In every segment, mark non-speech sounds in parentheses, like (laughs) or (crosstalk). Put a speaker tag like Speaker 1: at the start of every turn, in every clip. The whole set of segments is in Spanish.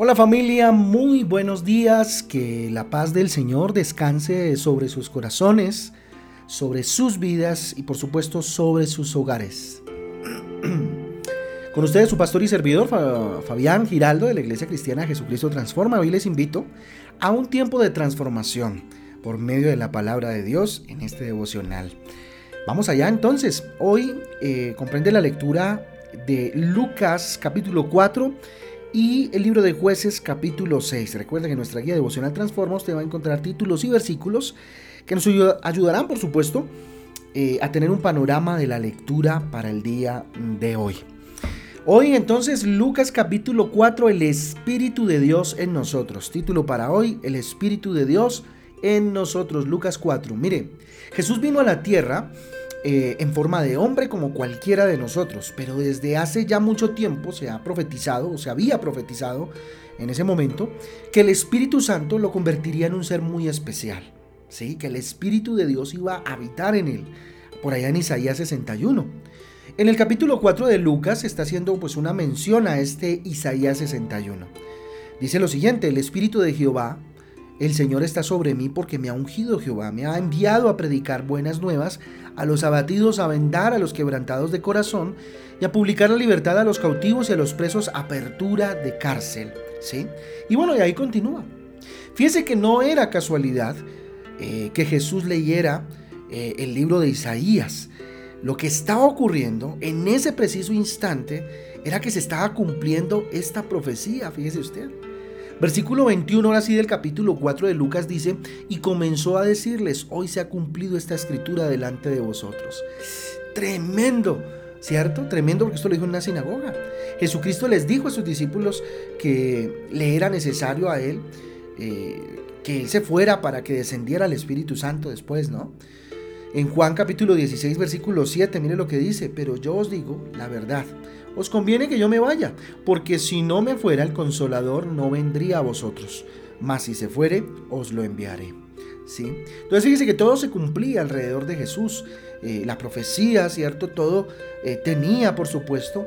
Speaker 1: Hola familia, muy buenos días, que la paz del Señor descanse sobre sus corazones, sobre sus vidas y por supuesto sobre sus hogares. Con ustedes su pastor y servidor Fabián Giraldo de la Iglesia Cristiana Jesucristo Transforma. Hoy les invito a un tiempo de transformación por medio de la palabra de Dios en este devocional. Vamos allá entonces. Hoy eh, comprende la lectura de Lucas capítulo 4 y el libro de jueces capítulo 6. Recuerda que nuestra guía devocional Transforma usted va a encontrar títulos y versículos que nos ayudarán, por supuesto, eh, a tener un panorama de la lectura para el día de hoy. Hoy entonces Lucas capítulo 4, el Espíritu de Dios en nosotros. Título para hoy, el Espíritu de Dios en nosotros. Lucas 4. Mire, Jesús vino a la tierra eh, en forma de hombre como cualquiera de nosotros, pero desde hace ya mucho tiempo se ha profetizado, o se había profetizado en ese momento, que el Espíritu Santo lo convertiría en un ser muy especial, ¿sí? que el Espíritu de Dios iba a habitar en él, por allá en Isaías 61. En el capítulo 4 de Lucas está haciendo pues una mención a este Isaías 61. Dice lo siguiente, el Espíritu de Jehová, el Señor está sobre mí porque me ha ungido Jehová, me ha enviado a predicar buenas nuevas, a los abatidos a vendar, a los quebrantados de corazón, y a publicar la libertad a los cautivos y a los presos, apertura de cárcel. ¿sí? Y bueno, y ahí continúa. Fíjese que no era casualidad eh, que Jesús leyera eh, el libro de Isaías. Lo que estaba ocurriendo en ese preciso instante era que se estaba cumpliendo esta profecía, fíjese usted. Versículo 21, ahora sí del capítulo 4 de Lucas dice, y comenzó a decirles, hoy se ha cumplido esta escritura delante de vosotros. Tremendo, ¿cierto? Tremendo porque esto lo dijo en una sinagoga. Jesucristo les dijo a sus discípulos que le era necesario a él eh, que él se fuera para que descendiera el Espíritu Santo después, ¿no? En Juan capítulo 16, versículo 7, mire lo que dice, pero yo os digo la verdad os conviene que yo me vaya, porque si no me fuera el consolador no vendría a vosotros, mas si se fuere, os lo enviaré. ¿Sí? Entonces fíjese que todo se cumplía alrededor de Jesús. Eh, la profecía, ¿cierto? Todo eh, tenía, por supuesto,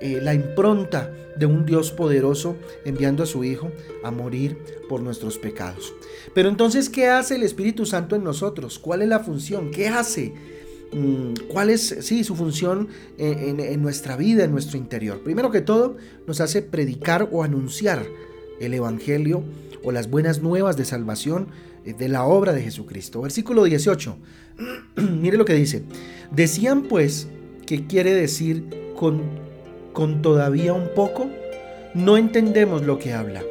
Speaker 1: eh, la impronta de un Dios poderoso enviando a su Hijo a morir por nuestros pecados. Pero entonces, ¿qué hace el Espíritu Santo en nosotros? ¿Cuál es la función? ¿Qué hace? Mm, cuál es sí, su función en, nuestra vida, en nuestro interior. Primero que todo, nos hace predicar o anunciar el Evangelio o las buenas nuevas de salvación eh, de la obra de Jesucristo. Versículo 18. (clears throat) Mire lo que dice. Decían pues, ¿qué quiere decir con, con todavía un poco? No entendemos lo que habla.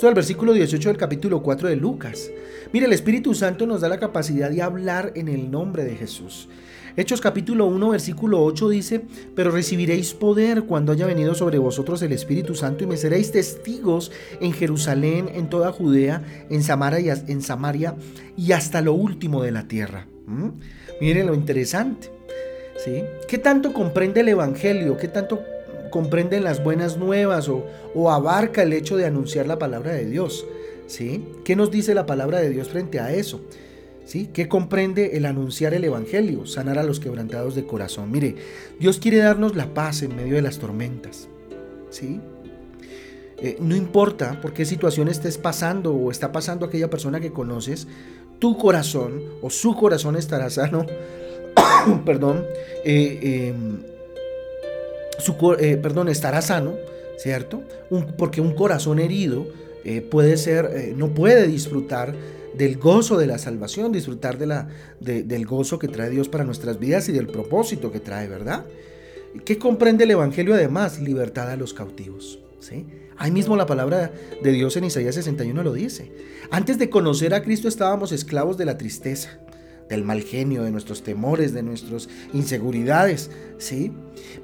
Speaker 1: Esto es el versículo 18 del capítulo 4 de Lucas. Mire, el Espíritu Santo nos da la capacidad de hablar en el nombre de Jesús. Hechos capítulo 1 versículo 8 dice, pero recibiréis poder cuando haya venido sobre vosotros el Espíritu Santo y me seréis testigos en Jerusalén, en toda Judea, en Samaria y, en Samaria, y hasta lo último de la tierra. ¿Mm? Miren lo interesante. ¿sí? ¿Qué tanto comprende el Evangelio? ¿Qué tanto comprenden las buenas nuevas o, o abarca el hecho de anunciar la palabra de Dios? ¿Sí? ¿Qué nos dice la palabra de Dios frente a eso? ¿Sí? ¿Qué comprende el anunciar el Evangelio? Sanar a los quebrantados de corazón. Mire, Dios quiere darnos la paz en medio de las tormentas. ¿Sí? Eh, no importa por qué situación estés pasando o está pasando aquella persona que conoces, tu corazón o su corazón estará sano. (coughs) perdón. Eh, em, su, eh, perdón, estará sano, ¿cierto? porque un corazón herido puede ser, no puede disfrutar del gozo de la salvación, disfrutar de la, del gozo que trae Dios para nuestras vidas y del propósito que trae, ¿verdad? ¿Qué comprende el Evangelio además? Libertad a los cautivos. ¿sí? Ahí mismo la palabra de Dios en Isaías 61 lo dice. Antes de conocer a Cristo estábamos esclavos de la tristeza, del mal genio, de nuestros temores, de nuestras inseguridades, ¿sí?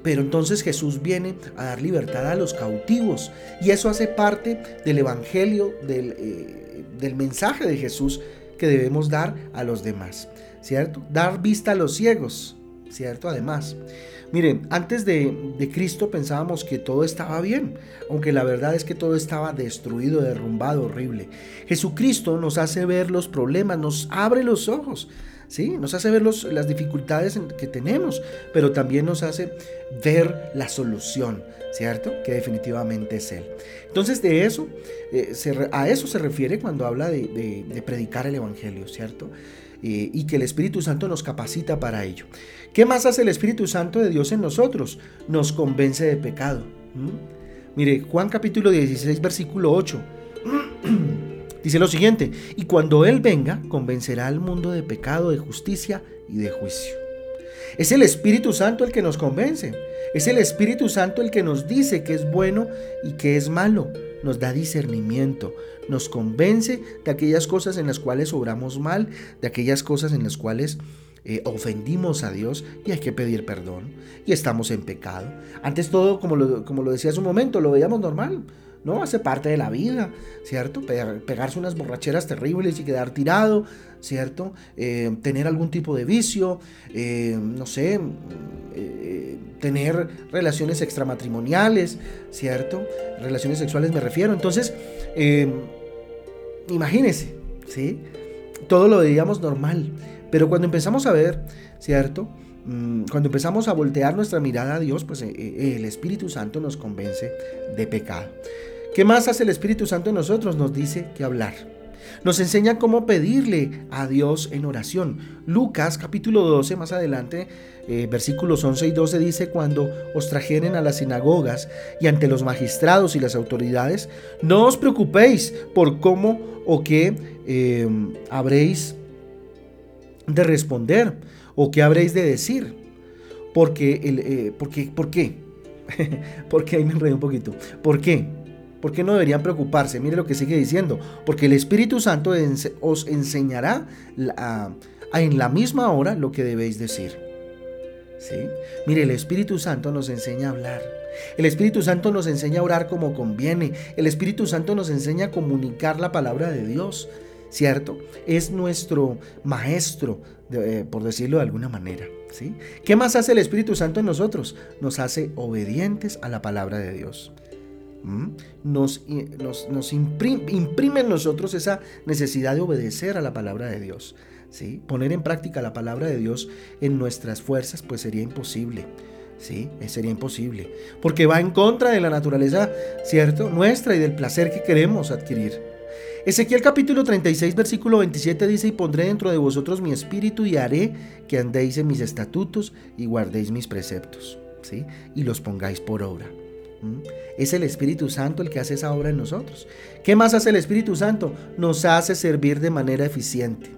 Speaker 1: Pero entonces Jesús viene a dar libertad a los cautivos y eso hace parte del Evangelio, del... Eh, del mensaje de Jesús que debemos dar a los demás, ¿cierto? Dar vista a los ciegos, ¿cierto? Además, miren, antes de, de, Cristo pensábamos que todo estaba bien, aunque la verdad es que todo estaba destruido, derrumbado, horrible. Jesucristo nos hace ver los problemas, nos abre los ojos, ¿sí? Nos hace ver las dificultades que tenemos, pero también nos hace ver la solución, ¿cierto? Que definitivamente es Él. Entonces, de eso, eh, a eso se refiere cuando habla de, predicar el Evangelio, ¿cierto? Eh, y que el Espíritu Santo nos capacita para ello. ¿Qué más hace el Espíritu Santo de Dios en nosotros? Nos convence de pecado. Mire, Juan capítulo 16, versículo 8. Dice lo siguiente, y cuando Él venga, convencerá al mundo de pecado, de justicia y de juicio. Es el Espíritu Santo el que nos convence. Es el Espíritu Santo el que nos dice que es bueno y que es malo. Nos da discernimiento. Nos convence de aquellas cosas en las cuales obramos mal, de aquellas cosas en las cuales eh, ofendimos a Dios y hay que pedir perdón. Y estamos en pecado. Antes todo, como lo, como lo decía hace un momento, lo veíamos normal. ¿No? Hace parte de la vida, ¿cierto? Pegarse unas borracheras terribles y quedar tirado, ¿cierto? Eh, tener algún tipo de vicio, eh, no sé, eh, tener relaciones extramatrimoniales, ¿cierto? Relaciones sexuales me refiero. Entonces, imagínese, ¿sí? Todo lo veíamos normal, pero cuando empezamos a ver, ¿cierto? Mm, cuando empezamos a voltear nuestra mirada a Dios, pues el Espíritu Santo nos convence de pecado. ¿Qué más hace el Espíritu Santo en nosotros? Nos dice que hablar. Nos enseña cómo pedirle a Dios en oración. Lucas capítulo 12, más adelante, eh, versículos 11 y 12 dice, cuando os trajeren a las sinagogas y ante los magistrados y las autoridades, no os preocupéis por cómo o qué eh, habréis de responder o qué habréis de decir. Porque, el, eh, porque, ¿Por qué? (laughs) porque ahí me enredé un poquito. ¿Por qué? ¿Por qué no deberían preocuparse? Mire lo que sigue diciendo. Porque el Espíritu Santo os enseñará en la misma hora lo que debéis decir. ¿Sí? Mire, el Espíritu Santo nos enseña a hablar. El Espíritu Santo nos enseña a orar como conviene. El Espíritu Santo nos enseña a comunicar la palabra de Dios. ¿Cierto? Es nuestro maestro, eh, por decirlo de alguna manera. ¿sí? ¿Qué más hace el Espíritu Santo en nosotros? Nos hace obedientes a la palabra de Dios nos, nos, imprime, en nosotros esa necesidad de obedecer a la palabra de Dios. ¿sí? Poner en práctica la palabra de Dios en nuestras fuerzas pues sería imposible. ¿sí? Eh, sería imposible. Porque va en contra de la naturaleza, ¿cierto? Nuestra y del placer que queremos adquirir. Ezequiel capítulo 36, versículo 27 dice, y pondré dentro de vosotros mi espíritu y haré que andéis en mis estatutos y guardéis mis preceptos, ¿sí? Y los pongáis por obra. Es el Espíritu Santo el que hace esa obra en nosotros. ¿Qué más hace el Espíritu Santo? Nos hace servir de manera eficiente.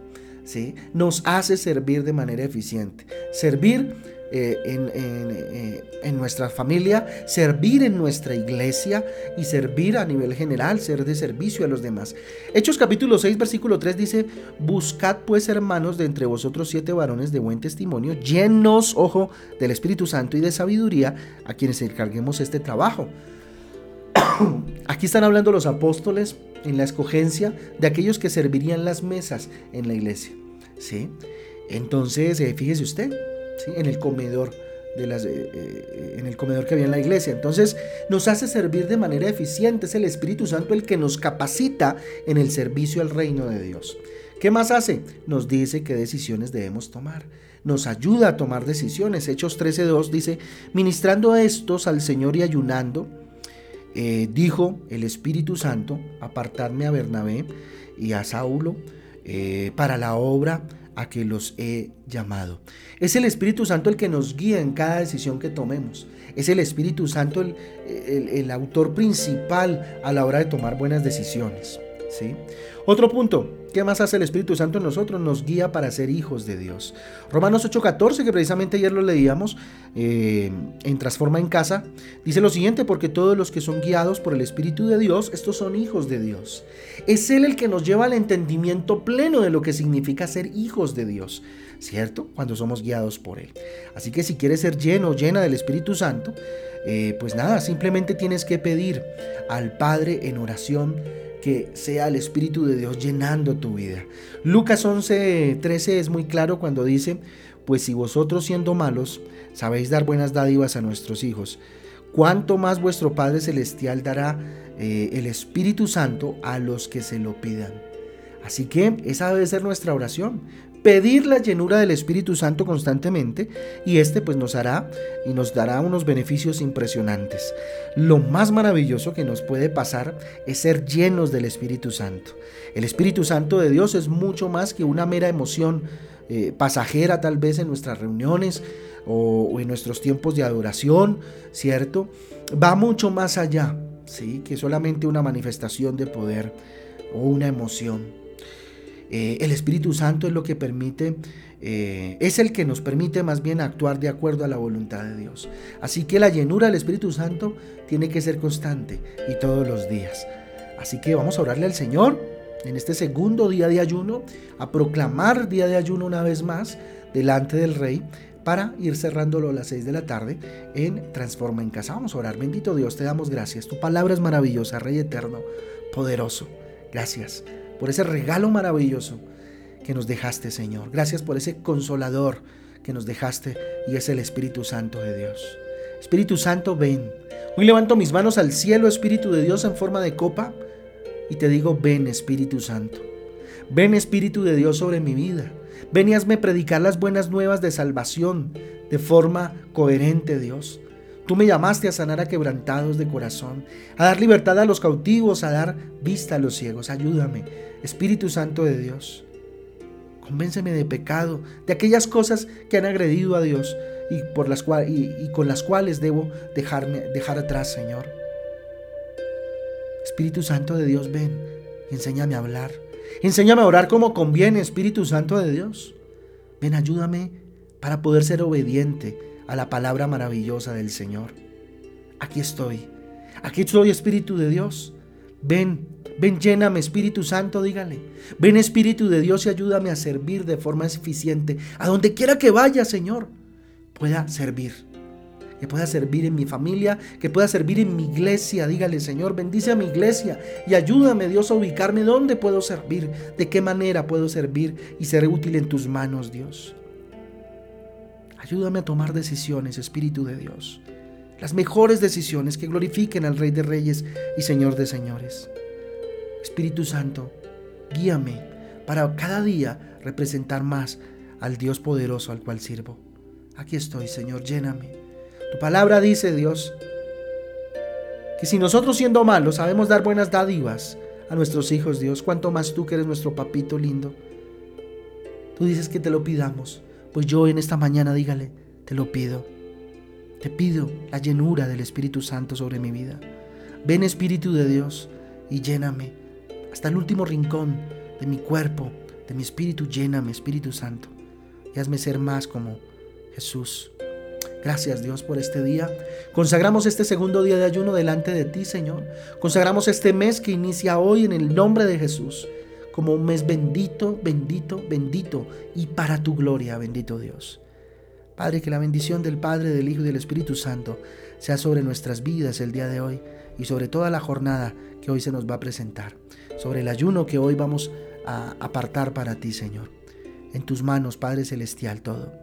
Speaker 1: ¿sí? Nos hace servir de manera eficiente. Servir eh, eh, en, nuestra familia, servir en nuestra iglesia y servir a nivel general, ser de servicio a los demás. Hechos capítulo 6, versículo 3 dice, buscad pues hermanos de entre vosotros siete varones de buen testimonio, llenos, ojo, del Espíritu Santo y de sabiduría, a quienes encarguemos este trabajo. (coughs) Aquí están hablando los apóstoles en la escogencia de aquellos que servirían las mesas en la iglesia. ¿sí? Entonces, eh, fíjese usted, en el comedor. De las, eh, eh, en el comedor que había en la iglesia. Entonces nos hace servir de manera eficiente. Es el Espíritu Santo el que nos capacita en el servicio al reino de Dios. ¿Qué más hace? Nos dice qué decisiones debemos tomar. Nos ayuda a tomar decisiones. Hechos 13.2 dice, ministrando estos al Señor y ayunando, eh, dijo el Espíritu Santo, apartarme a Bernabé y a Saulo para la obra a que los he llamado. Es el Espíritu Santo el que nos guía en cada decisión que tomemos. Es el Espíritu Santo el, el autor principal a la hora de tomar buenas decisiones. ¿Sí? Otro punto, ¿qué más hace el Espíritu Santo en nosotros? Nos guía para ser hijos de Dios. Romanos 8:14, que precisamente ayer lo leíamos eh, en Transforma en Casa, dice lo siguiente, porque todos los que son guiados por el Espíritu de Dios, estos son hijos de Dios. Es Él el que nos lleva al entendimiento pleno de lo que significa ser hijos de Dios, ¿cierto? Cuando somos guiados por Él. Así que si quieres ser lleno llena del Espíritu Santo, eh, pues nada, simplemente tienes que pedir al Padre en oración que sea el Espíritu de Dios llenando tu vida. Lucas 11:13 es muy claro cuando dice, pues si vosotros siendo malos sabéis dar buenas dádivas a nuestros hijos, ¿cuánto más vuestro Padre Celestial dará eh, el Espíritu Santo a los que se lo pidan? Así que esa debe ser nuestra oración, pedir la llenura del Espíritu Santo constantemente y este pues nos hará y nos dará unos beneficios impresionantes. Lo más maravilloso que nos puede pasar es ser llenos del Espíritu Santo. El Espíritu Santo de Dios es mucho más que una mera emoción eh, pasajera tal vez en nuestras reuniones o, o en nuestros tiempos de adoración, ¿cierto? Va mucho más allá, ¿sí? Que solamente una manifestación de poder o una emoción. Eh, el Espíritu Santo es lo que permite, eh, es el que nos permite más bien actuar de acuerdo a la voluntad de Dios. Así que la llenura del Espíritu Santo tiene que ser constante y todos los días. Así que vamos a orarle al Señor en este segundo día de ayuno, a proclamar día de ayuno una vez más delante del Rey para ir cerrándolo a las 6 de la tarde en Transforma en Casa. Vamos a orar. Bendito Dios, te damos gracias. Tu palabra es maravillosa, Rey eterno, poderoso. Gracias por ese regalo maravilloso que nos dejaste, Señor. Gracias por ese consolador que nos dejaste y es el Espíritu Santo de Dios. Espíritu Santo, ven. Hoy levanto mis manos al cielo, Espíritu de Dios, en forma de copa, y te digo, ven, Espíritu Santo. Ven, Espíritu de Dios, sobre mi vida. Ven y hazme predicar las buenas nuevas de salvación de forma coherente, Dios. Tú me llamaste a sanar a quebrantados de corazón, a dar libertad a los cautivos, a dar vista a los ciegos. Ayúdame, Espíritu Santo de Dios. Convénceme de pecado, de aquellas cosas que han agredido a Dios y, por las y, con las cuales debo dejarme, dejar atrás, Señor. Espíritu Santo de Dios, ven y enséñame a hablar. Enséñame a orar como conviene, Espíritu Santo de Dios. Ven, ayúdame para poder ser obediente a la palabra maravillosa del Señor. Aquí estoy. Aquí estoy, Espíritu de Dios. Ven, ven, lléname, Espíritu Santo, dígale. Ven, Espíritu de Dios, y ayúdame a servir de forma eficiente. A donde quiera que vaya, Señor, pueda servir. Que pueda servir en mi familia, que pueda servir en mi iglesia. Dígale, Señor, bendice a mi iglesia y ayúdame, Dios, a ubicarme dónde puedo servir, de qué manera puedo servir y ser útil en tus manos, Dios. Ayúdame a tomar decisiones, Espíritu de Dios. Las mejores decisiones que glorifiquen al Rey de Reyes y Señor de Señores. Espíritu Santo, guíame para cada día representar más al Dios poderoso al cual sirvo. Aquí estoy, Señor, lléname. Tu palabra dice, Dios, que si nosotros siendo malos sabemos dar buenas dádivas a nuestros hijos, Dios, cuanto más tú que eres nuestro papito lindo. Tú dices que te lo pidamos. Pues yo en esta mañana dígale, te lo pido. Te pido la llenura del Espíritu Santo sobre mi vida. Ven Espíritu de Dios y lléname hasta el último rincón de mi cuerpo, de mi espíritu, lléname Espíritu Santo y hazme ser más como Jesús. Gracias Dios por este día. Consagramos este segundo día de ayuno delante de ti, Señor. Consagramos este mes que inicia hoy en el nombre de Jesús como un mes bendito, bendito, bendito y para tu gloria, bendito Dios. Padre, que la bendición del Padre, del Hijo y del Espíritu Santo sea sobre nuestras vidas el día de hoy y sobre toda la jornada que hoy se nos va a presentar, sobre el ayuno que hoy vamos a apartar para ti, Señor. En tus manos, Padre Celestial, todo.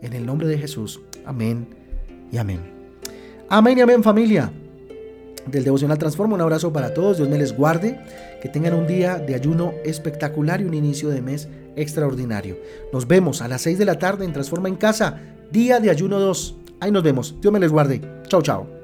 Speaker 1: En el nombre de Jesús. Amén y amén. Amén y amén familia del Devocional Transforma. Un abrazo para todos, Dios me les guarde, que tengan un día de ayuno espectacular y un inicio de mes extraordinario. Nos vemos a las 6 de la tarde en Transforma en Casa, día de ayuno 2. Ahí nos vemos, Dios me les guarde. Chao, chao.